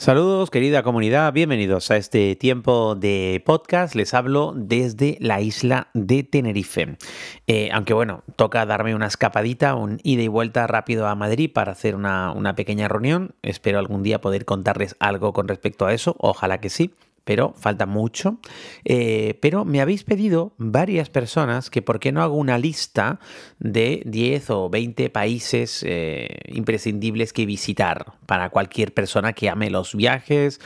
Saludos querida comunidad, bienvenidos a este tiempo de podcast. Les hablo desde la isla de Tenerife. Eh, aunque bueno, toca darme una escapadita, un ida y vuelta rápido a Madrid para hacer una, una pequeña reunión. Espero algún día poder contarles algo con respecto a eso, ojalá que sí pero falta mucho. Eh, pero me habéis pedido varias personas que por qué no hago una lista de 10 o 20 países eh, imprescindibles que visitar para cualquier persona que ame los viajes.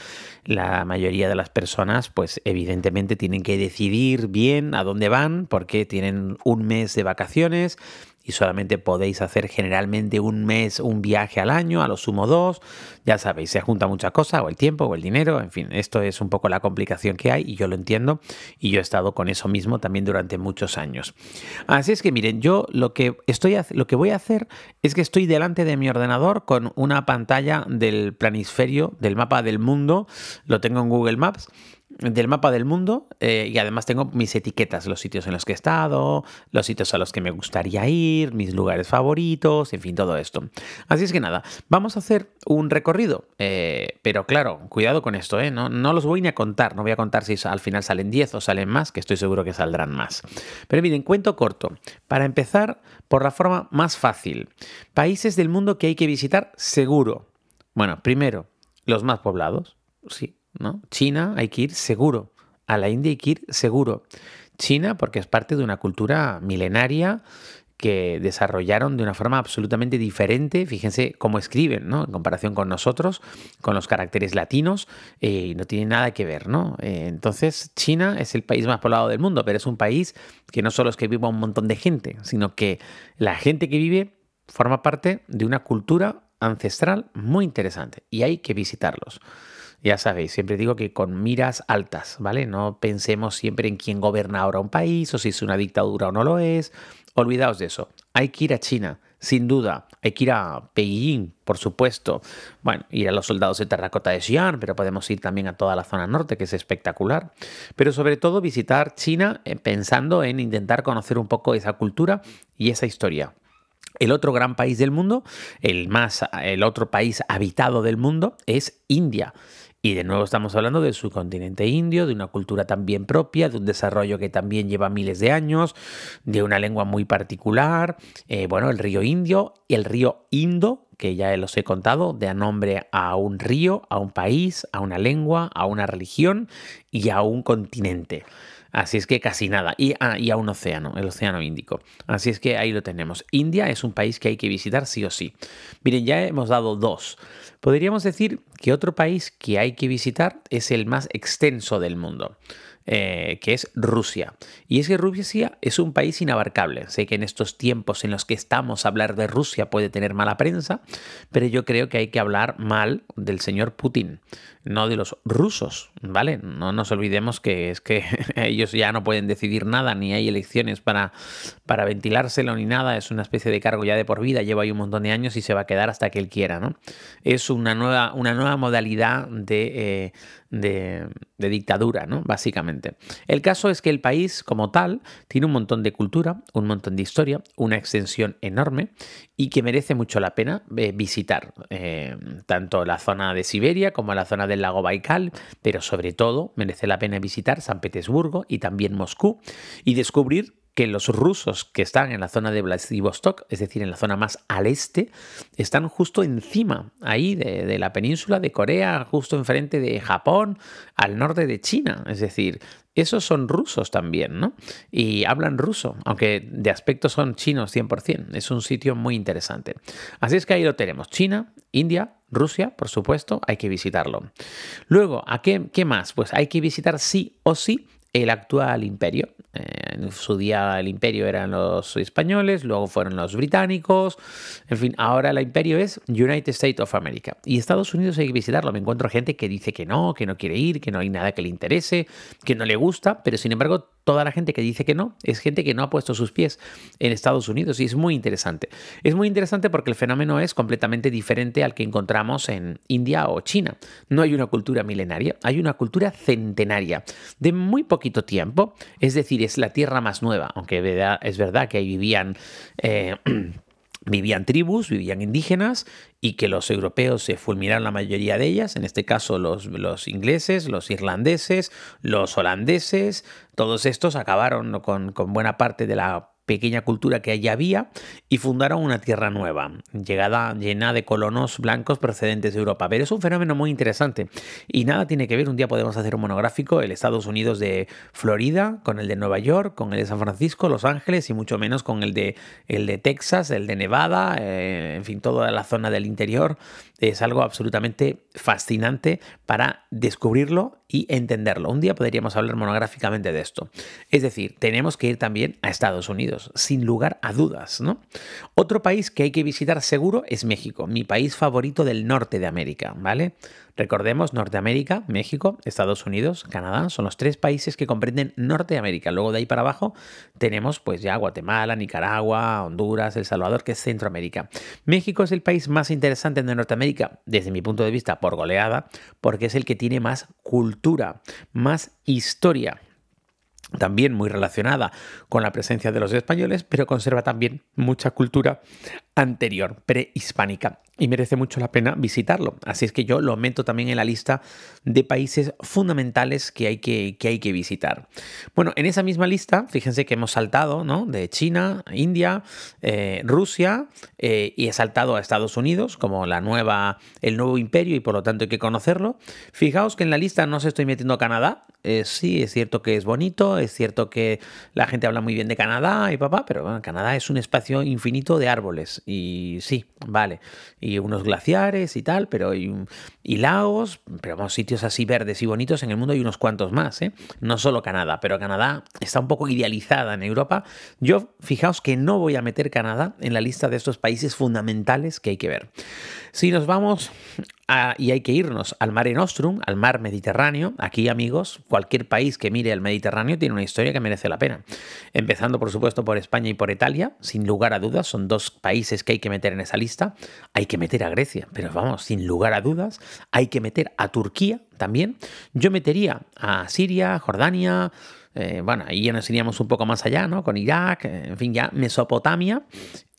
La mayoría de las personas, pues evidentemente tienen que decidir bien a dónde van porque tienen un mes de vacaciones y solamente podéis hacer generalmente un mes, un viaje al año, a lo sumo dos. Ya sabéis, se junta mucha cosa, o el tiempo, o el dinero, en fin, esto es un poco la complicación que hay y yo lo entiendo y yo he estado con eso mismo también durante muchos años. Así es que miren, yo lo que, estoy, lo que voy a hacer es que estoy delante de mi ordenador con una pantalla del planisferio, del mapa del mundo, lo tengo en Google Maps del mapa del mundo eh, y además tengo mis etiquetas, los sitios en los que he estado, los sitios a los que me gustaría ir, mis lugares favoritos, en fin, todo esto. Así es que nada, vamos a hacer un recorrido, eh, pero claro, cuidado con esto, ¿eh? no, no los voy ni a contar, no voy a contar si al final salen 10 o salen más, que estoy seguro que saldrán más. Pero miren, cuento corto, para empezar por la forma más fácil, países del mundo que hay que visitar seguro. Bueno, primero, los más poblados, sí, ¿no? China hay que ir seguro, a la India hay que ir seguro. China porque es parte de una cultura milenaria que desarrollaron de una forma absolutamente diferente. Fíjense cómo escriben, ¿no? En comparación con nosotros, con los caracteres latinos, eh, no tiene nada que ver, ¿no? Eh, entonces, China es el país más poblado del mundo, pero es un país que no solo es que viva un montón de gente, sino que la gente que vive forma parte de una cultura ancestral muy interesante y hay que visitarlos. Ya sabéis, siempre digo que con miras altas, ¿vale? No pensemos siempre en quién gobierna ahora un país o si es una dictadura o no lo es. Olvidaos de eso. Hay que ir a China, sin duda. Hay que ir a Beijing, por supuesto. Bueno, ir a los soldados de terracota de Xi'an, pero podemos ir también a toda la zona norte, que es espectacular. Pero sobre todo visitar China eh, pensando en intentar conocer un poco esa cultura y esa historia. El otro gran país del mundo, el más el otro país habitado del mundo es India. Y de nuevo estamos hablando del subcontinente indio, de una cultura también propia, de un desarrollo que también lleva miles de años, de una lengua muy particular. Eh, bueno, el río Indio, el río Indo, que ya los he contado, da nombre a un río, a un país, a una lengua, a una religión y a un continente. Así es que casi nada. Y, ah, y, a un océano, el océano Índico. Así es que ahí lo tenemos. India es un país que hay que visitar sí o sí. Miren, ya hemos dado dos. Podríamos decir que otro país que hay que visitar es el más extenso del mundo. Eh, que es Rusia. Y es que Rusia es un país inabarcable. Sé que en estos tiempos en los que estamos hablar de Rusia puede tener mala prensa, pero yo creo que hay que hablar mal del señor Putin, no de los rusos, ¿vale? No nos olvidemos que es que ellos ya no pueden decidir nada, ni hay elecciones para, para ventilárselo ni nada, es una especie de cargo ya de por vida, lleva ahí un montón de años y se va a quedar hasta que él quiera, ¿no? Es una nueva, una nueva modalidad de, eh, de, dictadura, ¿no? Básicamente. El caso es que el país como tal tiene un montón de cultura, un montón de historia, una extensión enorme y que merece mucho la pena eh, visitar, eh, tanto la zona de Siberia como la zona del lago Baikal, pero sobre todo merece la pena visitar San Petersburgo y también Moscú y descubrir que los rusos que están en la zona de Vladivostok, es decir, en la zona más al este, están justo encima, ahí de, la península de Corea, justo enfrente de Japón, al norte de China. Es decir, esos son rusos también, ¿no? Y hablan ruso, aunque de aspecto son chinos 100%. Es un sitio muy interesante. Así es que ahí lo tenemos. China, India, Rusia, por supuesto, hay que visitarlo. Luego, ¿a qué, qué más? Pues hay que visitar sí o sí el actual imperio, En su día el imperio eran los españoles, luego fueron los británicos, en fin, ahora el imperio es United States of America. Y Estados Unidos hay que visitarlo. Me encuentro gente que dice que no, que no quiere ir, que no hay nada que le interese, que no le gusta, pero sin embargo toda la gente que dice que no es gente que no ha puesto sus pies en Estados Unidos y es muy interesante. Es muy interesante porque el fenómeno es completamente diferente al que encontramos en India o China. No hay una cultura milenaria, hay una cultura centenaria de muy poquito tiempo, es decir, es la tierra más nueva, aunque es verdad que ahí vivían... Eh, vivían tribus, vivían indígenas y que los europeos se fulminaron la mayoría de ellas, en este caso los, los ingleses, los irlandeses, los holandeses, todos estos acabaron con, con buena parte de la pequeña cultura que allí había y fundaron una tierra nueva, llegada llena de colonos blancos procedentes de Europa. Pero es un fenómeno muy interesante y nada tiene que ver. Un día podemos hacer un monográfico, el Estados Unidos de Florida, con el de Nueva York, con el de San Francisco, Los Ángeles y mucho menos con el de, el de Texas, el de Nevada, eh, en fin, toda la zona del interior. Es algo absolutamente fascinante para descubrirlo y entenderlo. Un día podríamos hablar monográficamente de esto. Es decir, tenemos que ir también a Estados Unidos, sin lugar a dudas, ¿no? Otro país que hay que visitar seguro es México, mi país favorito del norte de América, ¿vale? Recordemos, Norteamérica, México, Estados Unidos, Canadá, son los tres países que comprenden Norteamérica. Luego de ahí para abajo tenemos pues ya Guatemala, Nicaragua, Honduras, El Salvador, que es Centroamérica. México es el país más interesante de Norteamérica, desde mi punto de vista, por goleada, porque es el que tiene más cultura, más historia también muy relacionada con la presencia de los españoles, pero conserva también mucha cultura anterior, prehispánica, y merece mucho la pena visitarlo. Así es que yo lo meto también en la lista de países fundamentales que hay que, que, hay que visitar. Bueno, en esa misma lista, fíjense que hemos saltado ¿no? de China, India, eh, Rusia, eh, y he saltado a Estados Unidos como la nueva, el nuevo imperio, y por lo tanto hay que conocerlo. Fijaos que en la lista no se estoy metiendo Canadá, eh, sí, es cierto que es bonito, es cierto que la gente habla muy bien de Canadá y papá, pero bueno, Canadá es un espacio infinito de árboles y sí, vale, y unos glaciares y tal, pero y lagos, pero vamos, sitios así verdes y bonitos en el mundo hay unos cuantos más, ¿eh? No solo Canadá, pero Canadá está un poco idealizada en Europa. Yo, fijaos que no voy a meter Canadá en la lista de estos países fundamentales que hay que ver. Si nos vamos y hay que irnos al Mare Nostrum, al mar Mediterráneo. Aquí, amigos, cualquier país que mire el Mediterráneo tiene una historia que merece la pena. Empezando, por supuesto, por España y por Italia, sin lugar a dudas, son dos países que hay que meter en esa lista. Hay que meter a Grecia, pero vamos, sin lugar a dudas, hay que meter a Turquía también. Yo metería a Siria, Jordania. Eh, bueno, ahí ya nos iríamos un poco más allá, ¿no? Con Irak, en fin, ya Mesopotamia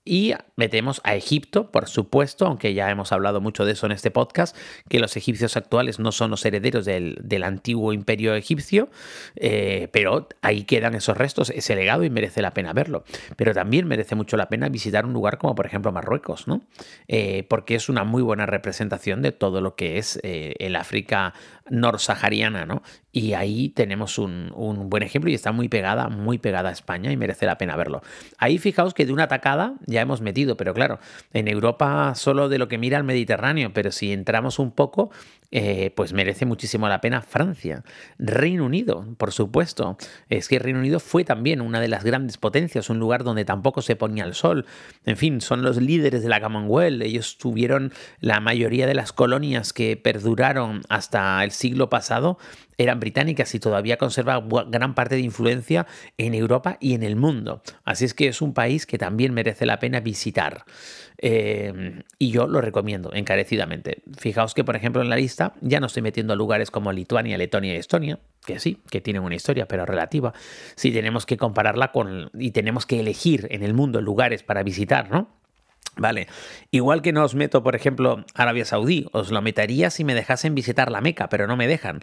y metemos a Egipto, por supuesto, aunque ya hemos hablado mucho de eso en este podcast, que los egipcios actuales no son los herederos del, antiguo imperio egipcio, eh, pero ahí quedan esos restos, ese legado y merece la pena verlo. Pero también merece mucho la pena visitar un lugar como por ejemplo Marruecos, ¿no? Eh, porque es una muy buena representación de todo lo que es eh, el África norsahariana, ¿no? Y ahí tenemos un, un, buen ejemplo y está muy pegada, muy pegada a España y merece la pena verlo. Ahí fijaos que de una atacada ya hemos metido, pero claro, en Europa solo de lo que mira el Mediterráneo, pero si entramos un poco, eh, pues merece muchísimo la pena Francia. Reino Unido, por supuesto. Es que Reino Unido fue también una de las grandes potencias, un lugar donde tampoco se ponía el sol. En fin, son los líderes de la Commonwealth. Ellos tuvieron la mayoría de las colonias que perduraron hasta el siglo pasado eran británicas y todavía conserva gran parte de influencia en Europa y en el mundo. Así es que es un país que también merece la pena visitar. Eh, y yo lo recomiendo encarecidamente. Fijaos que, por ejemplo, en la lista ya no estoy metiendo lugares como Lituania, Letonia y Estonia, que sí, que tienen una historia, pero relativa. Si tenemos que compararla con y tenemos que elegir en el mundo lugares para visitar, ¿no? Vale, igual que no os meto, por ejemplo, Arabia Saudí, os lo metería si me dejasen visitar la Meca, pero no me dejan,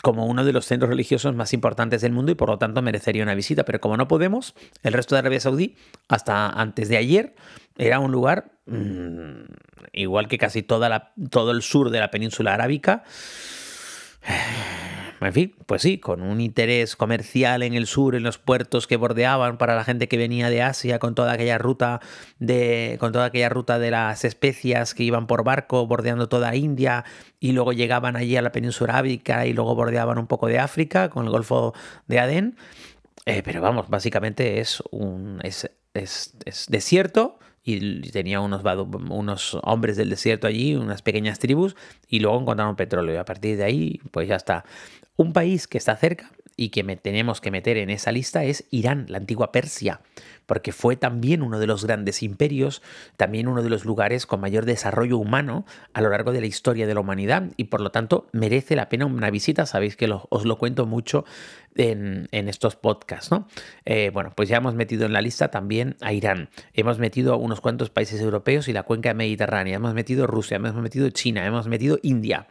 como uno de los centros religiosos más importantes del mundo y por lo tanto merecería una visita, pero como no podemos, el resto de Arabia Saudí, hasta antes de ayer, era un lugar, mmm, igual que casi toda la, todo el sur de la península arábica, en fin, pues sí, con un interés comercial en el sur, en los puertos que bordeaban para la gente que venía de Asia, con toda aquella ruta de, con toda aquella ruta de las especias que iban por barco bordeando toda India y luego llegaban allí a la península arábica y luego bordeaban un poco de África con el Golfo de Adén. Eh, pero vamos, básicamente es un es, es, es desierto y tenía unos, unos hombres del desierto allí, unas pequeñas tribus, y luego encontraron petróleo. Y a partir de ahí, pues ya está. Un país que está cerca y que tenemos que meter en esa lista es Irán, la antigua Persia, porque fue también uno de los grandes imperios, también uno de los lugares con mayor desarrollo humano a lo largo de la historia de la humanidad y por lo tanto merece la pena una visita. Sabéis que os lo cuento mucho en, estos podcasts, ¿no? Eh, bueno, pues ya hemos metido en la lista también a Irán, hemos metido unos cuantos países europeos y la cuenca mediterránea, hemos metido Rusia, hemos metido China, hemos metido India.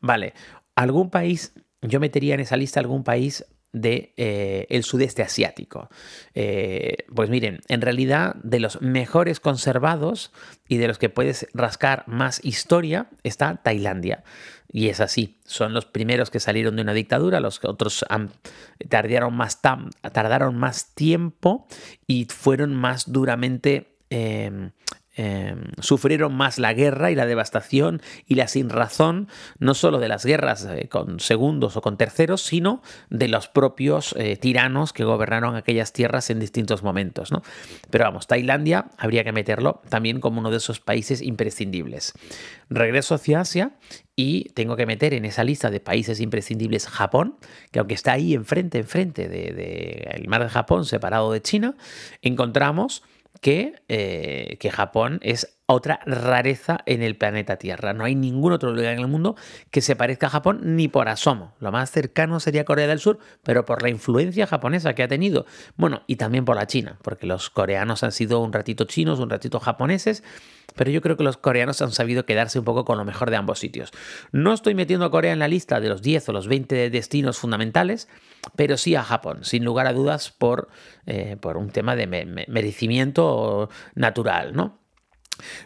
Vale, algún país yo metería en esa lista algún país de, eh, el sudeste asiático. Eh, pues miren, en realidad de los mejores conservados y de los que puedes rascar más historia está Tailandia. Y es así, son los primeros que salieron de una dictadura, los otros tardaron, más tardaron más tiempo y fueron más duramente em, Em, sufrieron más la guerra y la devastación y la sinrazón, no solo de las guerras eh, con segundos o con terceros, sino de los propios eh, tiranos que gobernaron aquellas tierras en distintos momentos. ¿no? Pero vamos, Tailandia habría que meterlo también como uno de esos países imprescindibles. Regreso hacia Asia y tengo que meter en esa lista de países imprescindibles Japón, que aunque está ahí enfrente, enfrente del de, mar de Japón, separado de China, encontramos que, eh, que Japón es otra rareza en el planeta Tierra. No hay ningún otro lugar en el mundo que se parezca a Japón ni por asomo. Lo más cercano sería Corea del Sur, pero por la influencia japonesa que ha tenido. Bueno, y también por la China, porque los coreanos han sido un ratito chinos, un ratito japoneses, pero yo creo que los coreanos han sabido quedarse un poco con lo mejor de ambos sitios. No estoy metiendo a Corea en la lista de los 10 o los 20 destinos fundamentales, pero sí a Japón, sin lugar a dudas, por, eh, por un tema de merecimiento natural, ¿no?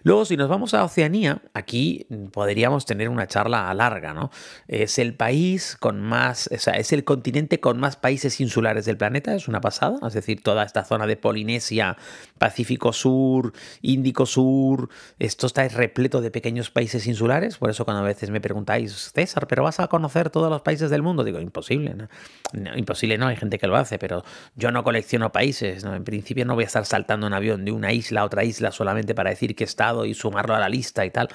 Luego, si nos vamos a Oceanía, aquí podríamos tener una charla larga, ¿no? Es el país con más, o sea, es el continente con más países insulares del planeta, es una pasada, es decir, toda esta zona de Polinesia, Pacífico Sur, Índico Sur, esto está repleto de pequeños países insulares, por eso cuando a veces me preguntáis, César, ¿pero vas a conocer todos los países del mundo? Digo, imposible, ¿no? imposible no, hay gente que lo hace, pero yo no colecciono países, ¿no? En principio no voy a estar saltando en avión de una isla a otra isla solamente para decir estado y sumarlo a la lista y tal.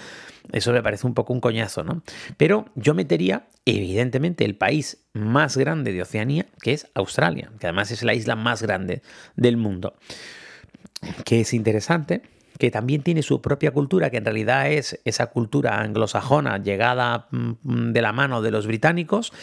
Eso me parece un poco un coñazo, ¿no? Pero yo metería, evidentemente, el país más grande de Oceanía, que es Australia, que además es la isla más grande del mundo. Que es interesante, que también tiene su propia cultura, que en realidad es esa cultura anglosajona llegada mm, de la mano de los británicos,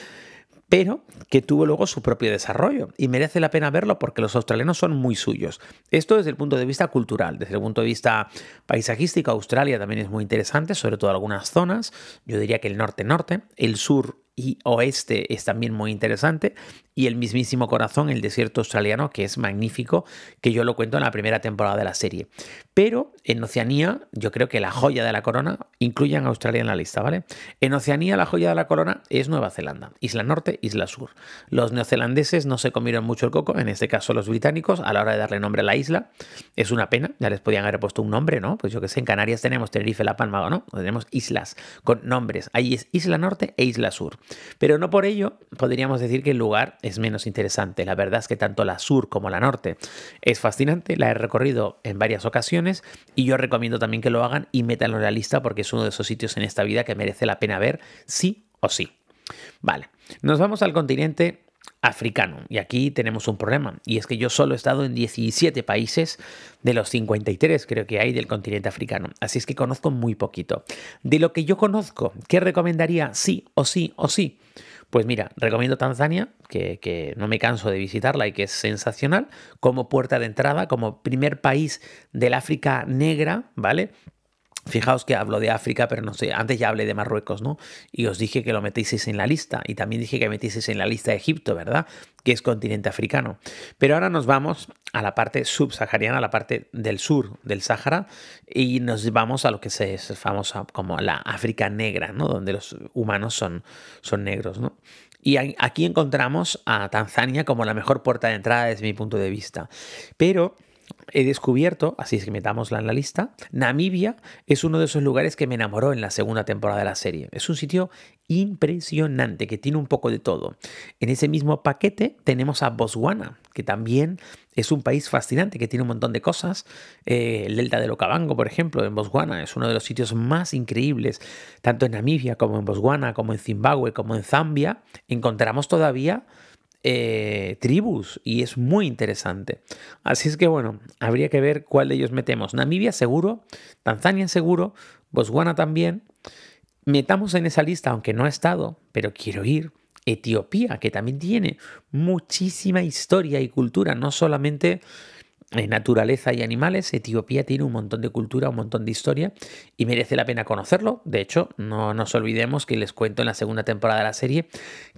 pero que tuvo luego su propio desarrollo y merece la pena verlo porque los australianos son muy suyos. Esto desde el punto de vista cultural, desde el punto de vista paisajístico, Australia también es muy interesante, sobre todo algunas zonas, yo diría que el norte-norte, el sur y oeste es también muy interesante y el mismísimo corazón, el desierto australiano, que es magnífico, que yo lo cuento en la primera temporada de la serie. Pero en Oceanía, yo creo que la joya de la corona, incluyan a Australia en la lista, ¿vale? En Oceanía la joya de la corona es Nueva Zelanda, Isla Norte, Isla Sur. Los neozelandeses no se comieron mucho el coco, en este caso los británicos, a la hora de darle nombre a la isla. Es una pena, ya les podían haber puesto un nombre, ¿no? Pues yo que sé, en Canarias tenemos Tenerife, La Palma, ¿no? Tenemos islas con nombres. Ahí es Isla Norte e Isla Sur. Pero no por ello podríamos decir que el lugar es menos interesante. La verdad es que tanto la sur como la norte es fascinante, la he recorrido en varias ocasiones y yo recomiendo también que lo hagan y métanlo en la lista porque es uno de esos sitios en esta vida que merece la pena ver sí o sí. Vale, nos vamos al continente africano. Y aquí tenemos un problema, y es que yo solo he estado en 17 países de los 53 creo que hay del continente africano, así es que conozco muy poquito. De lo que yo conozco, ¿qué recomendaría sí o sí o sí? Pues mira, recomiendo Tanzania, que, que, no me canso de visitarla y que es sensacional, como puerta de entrada, como primer país del África negra, ¿vale? Fijaos que hablo de África, pero no sé, antes ya hablé de Marruecos, ¿no? Y os dije que lo metieseis en la lista. Y también dije que metieseis en la lista de Egipto, ¿verdad? Que es continente africano. Pero ahora nos vamos a la parte subsahariana, a la parte del sur del Sáhara, y nos vamos a lo que se es famosa como la África negra, ¿no? Donde los humanos son, son negros, ¿no? Y aquí encontramos a Tanzania como la mejor puerta de entrada desde mi punto de vista. Pero he descubierto, así es que metámosla en la lista, Namibia es uno de esos lugares que me enamoró en la segunda temporada de la serie. Es un sitio impresionante que tiene un poco de todo. En ese mismo paquete tenemos a Botswana, que también es un país fascinante, que tiene un montón de cosas. Eh, el delta del Okavango, por ejemplo, en Botswana, es uno de los sitios más increíbles, tanto en Namibia como en Botswana, como en Zimbabue, como en Zambia. Encontramos todavía eh, tribus y es muy interesante. Así es que bueno, habría que ver cuál de ellos metemos. Namibia seguro, Tanzania seguro, Botswana también. Metamos en esa lista, aunque no ha estado, pero quiero ir. Etiopía, que también tiene muchísima historia y cultura, no solamente en naturaleza y animales. Etiopía tiene un montón de cultura, un montón de historia y merece la pena conocerlo. De hecho, no nos olvidemos que les cuento en la segunda temporada de la serie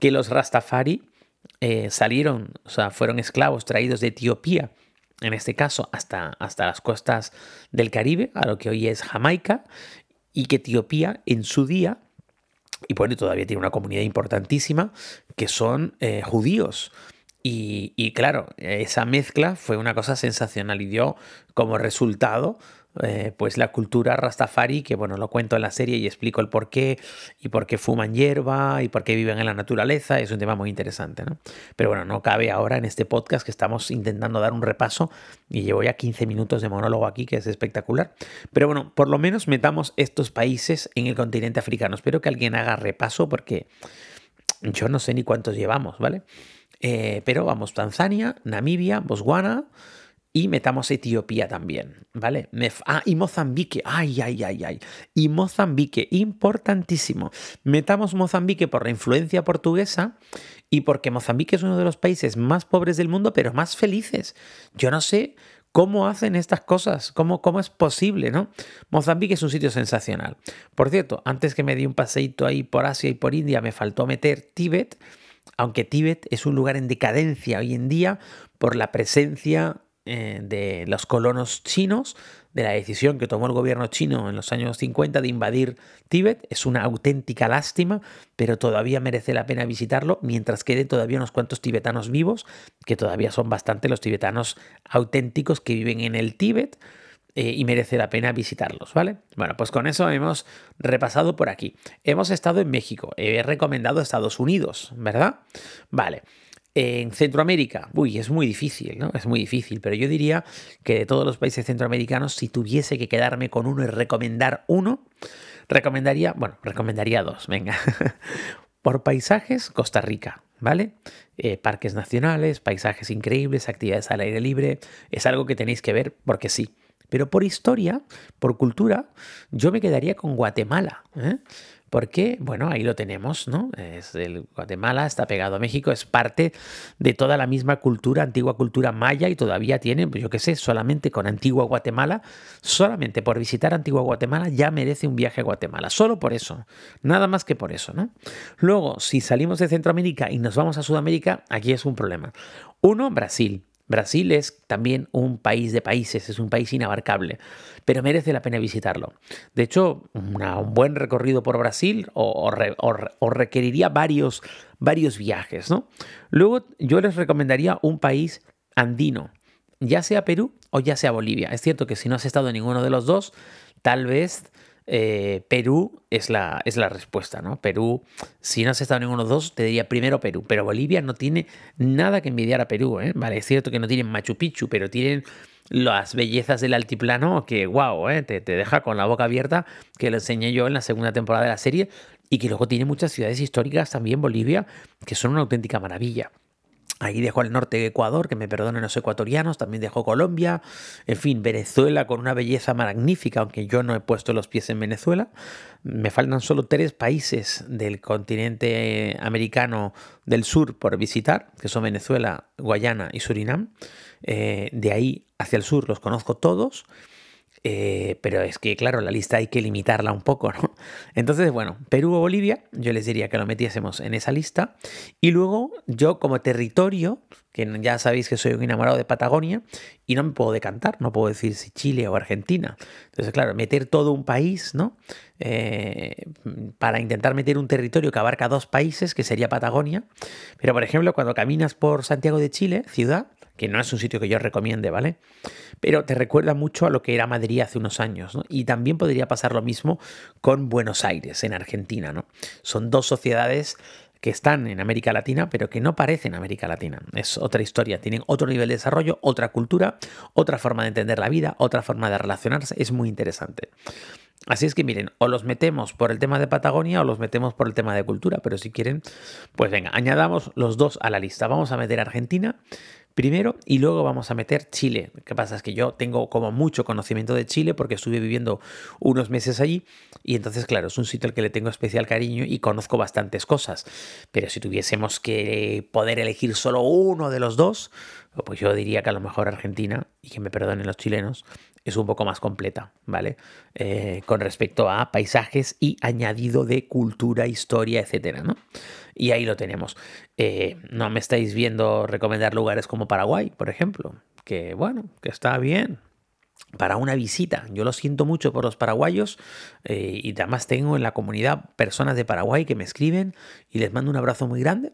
que los Rastafari eh, salieron, o sea, fueron esclavos traídos de Etiopía, en este caso hasta, hasta las costas del Caribe, a lo que hoy es Jamaica, y que Etiopía en su día, y bueno, todavía tiene una comunidad importantísima, que son eh, judíos. Y, y, claro, esa mezcla fue una cosa sensacional y dio como resultado eh, pues la cultura rastafari, que bueno, lo cuento en la serie y explico el por qué, y por qué fuman hierba, y por qué viven en la naturaleza, es un tema muy interesante, ¿no? Pero bueno, no cabe ahora en este podcast que estamos intentando dar un repaso, y llevo ya 15 minutos de monólogo aquí, que es espectacular. Pero bueno, por lo menos metamos estos países en el continente africano. Espero que alguien haga repaso porque yo no sé ni cuántos llevamos, ¿vale? Eh, pero vamos, Tanzania, Namibia, Botswana, y metamos Etiopía también, ¿vale? Ah, y Mozambique, ay, ay, ay, ay. Y Mozambique, importantísimo. Metamos Mozambique por la influencia portuguesa y porque Mozambique es uno de los países más pobres del mundo, pero más felices. Yo no sé cómo hacen estas cosas, cómo, cómo es posible, ¿no? Mozambique es un sitio sensacional. Por cierto, antes que me di un paseíto ahí por Asia y por India, me faltó meter Tíbet, aunque Tíbet es un lugar en decadencia hoy en día por la presencia eh, de los colonos chinos, de la decisión que tomó el gobierno chino en los años 50 de invadir Tíbet. Es una auténtica lástima, pero todavía merece la pena visitarlo mientras queden todavía unos cuantos tibetanos vivos, que todavía son bastante los tibetanos auténticos que viven en el Tíbet. Eh, y merece la pena visitarlos, ¿vale? Bueno, pues con eso hemos repasado por aquí. Hemos estado en México, he recomendado Estados Unidos, ¿verdad? Vale. En Centroamérica, uy, es muy difícil, ¿no? Es muy difícil, pero yo diría que de todos los países centroamericanos, si tuviese que quedarme con uno y recomendar uno, recomendaría, bueno, recomendaría dos, venga. Por paisajes, Costa Rica, ¿vale? Eh, parques nacionales, paisajes increíbles, actividades al aire libre, es algo que tenéis que ver porque sí. Pero por historia, por cultura, yo me quedaría con Guatemala. ¿eh? Porque, bueno, ahí lo tenemos, ¿no? Es el Guatemala, está pegado a México, es parte de toda la misma cultura, antigua cultura maya, y todavía tiene, pues yo qué sé, solamente con Antigua Guatemala, solamente por visitar Antigua Guatemala ya merece un viaje a Guatemala, solo por eso, nada más que por eso, ¿no? Luego, si salimos de Centroamérica y nos vamos a Sudamérica, aquí es un problema. Uno, Brasil. Brasil es también un país de países, es un país inabarcable, pero merece la pena visitarlo. De hecho, un buen recorrido por Brasil o, requeriría varios, varios viajes. ¿no? Luego yo les recomendaría un país andino, ya sea Perú o ya sea Bolivia. Es cierto que si no has estado en ninguno de los dos, tal vez eh, Perú es la, es la respuesta, ¿no? Perú, si no has estado en ninguno de dos, te diría primero Perú, pero Bolivia no tiene nada que envidiar a Perú, ¿eh? Vale, es cierto que no tienen Machu Picchu, pero tienen las bellezas del altiplano que, wow, ¿eh? te, te deja con la boca abierta, que lo enseñé yo en la segunda temporada de la serie, y que luego tiene muchas ciudades históricas también, Bolivia, que son una auténtica maravilla. Ahí dejó el norte de Ecuador, que me perdonen los ecuatorianos, también dejó Colombia, en fin, Venezuela con una belleza magnífica, aunque yo no he puesto los pies en Venezuela. Me faltan solo tres países del continente americano del sur por visitar, que son Venezuela, Guayana y Surinam. Eh, de ahí hacia el sur los conozco todos. Eh, pero es que, claro, la lista hay que limitarla un poco, ¿no? Entonces, bueno, Perú o Bolivia, yo les diría que lo metiésemos en esa lista. Y luego, yo como territorio, que ya sabéis que soy un enamorado de Patagonia, y no me puedo decantar, no puedo decir si Chile o Argentina. Entonces, claro, meter todo un país, ¿no? Eh, para intentar meter un territorio que abarca dos países, que sería Patagonia. Pero, por ejemplo, cuando caminas por Santiago de Chile, ciudad, que no es un sitio que yo recomiende, ¿vale? Pero te recuerda mucho a lo que era Madrid hace unos años, ¿no? Y también podría pasar lo mismo con Buenos Aires, en Argentina, ¿no? Son dos sociedades que están en América Latina, pero que no parecen América Latina. Es otra historia, tienen otro nivel de desarrollo, otra cultura, otra forma de entender la vida, otra forma de relacionarse. Es muy interesante. Así es que miren, o los metemos por el tema de Patagonia o los metemos por el tema de cultura, pero si quieren, pues venga, añadamos los dos a la lista. Vamos a meter Argentina primero y luego vamos a meter Chile. Lo que pasa es que yo tengo como mucho conocimiento de Chile porque estuve viviendo unos meses allí y entonces, claro, es un sitio al que le tengo especial cariño y conozco bastantes cosas. Pero si tuviésemos que poder elegir solo uno de los dos, pues yo diría que a lo mejor Argentina, y que me perdonen los chilenos, es un poco más completa, ¿vale? Eh, con respecto a paisajes y añadido de cultura, historia, etcétera, ¿no? Y ahí lo tenemos. Eh, no me estáis viendo recomendar lugares como Paraguay, por ejemplo, que bueno, que está bien, para una visita. Yo lo siento mucho por los paraguayos eh, y además tengo en la comunidad personas de Paraguay que me escriben y les mando un abrazo muy grande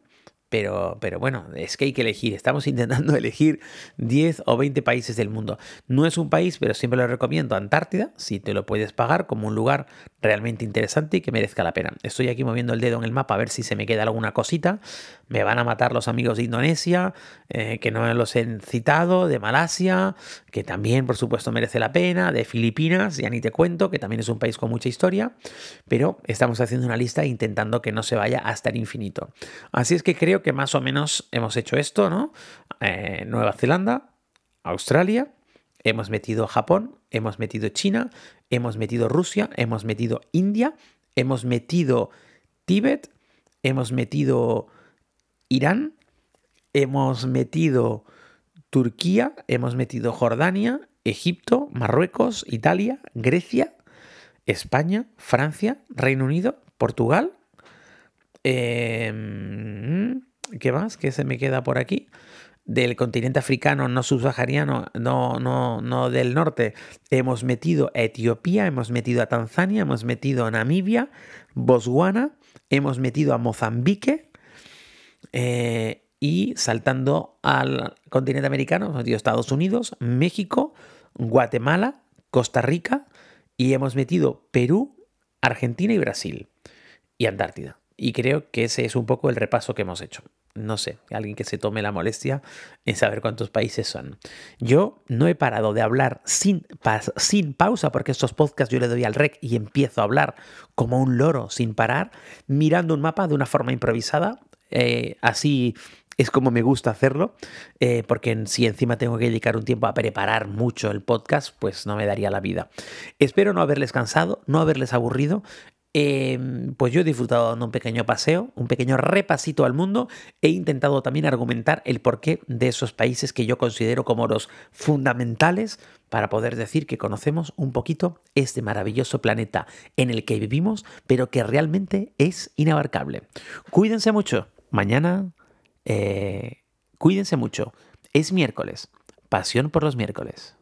pero, pero bueno, es que hay que elegir. Estamos intentando elegir 10 o 20 países del mundo. No es un país, pero siempre lo recomiendo, Antártida, si te lo puedes pagar como un lugar realmente interesante y que merezca la pena. Estoy aquí moviendo el dedo en el mapa a ver si se me queda alguna cosita. Me van a matar los amigos de Indonesia, eh, que no los he citado, de Malasia, que también por supuesto merece la pena, de Filipinas, ya ni te cuento, que también es un país con mucha historia, pero estamos haciendo una lista intentando que no se vaya hasta el infinito. Así es que creo que más o menos hemos hecho esto, ¿no? Eh, Nueva Zelanda, Australia, hemos metido Japón, hemos metido China, hemos metido Rusia, hemos metido India, hemos metido Tíbet, hemos metido Irán, hemos metido Turquía, hemos metido Jordania, Egipto, Marruecos, Italia, Grecia, España, Francia, Reino Unido, Portugal. Eh, ¿Qué más? ¿Qué se me queda por aquí? Del continente africano no subsahariano, no, no, no del norte, hemos metido a Etiopía, hemos metido a Tanzania, hemos metido a Namibia, Botswana, hemos metido a Mozambique eh, y saltando al continente americano, hemos metido Estados Unidos, México, Guatemala, Costa Rica y hemos metido Perú, Argentina y Brasil y Antártida. Y creo que ese es un poco el repaso que hemos hecho no sé, alguien que se tome la molestia en saber cuántos países son. Yo no he parado de hablar sin, sin pausa, porque estos podcasts yo le doy al rec y empiezo a hablar como un loro sin parar, mirando un mapa de una forma improvisada. Eh, así es como me gusta hacerlo, eh, porque si encima tengo que dedicar un tiempo a preparar mucho el podcast, pues no me daría la vida. Espero no haberles cansado, no haberles aburrido. Em, pues yo he disfrutado dando un pequeño paseo, un pequeño repasito al mundo. He intentado también argumentar el porqué de esos países que yo considero como los fundamentales para poder decir que conocemos un poquito este maravilloso planeta en el que vivimos, pero que realmente es inabarcable. Cuídense mucho. Mañana, eh, cuídense mucho. Es miércoles. Pasión por los miércoles.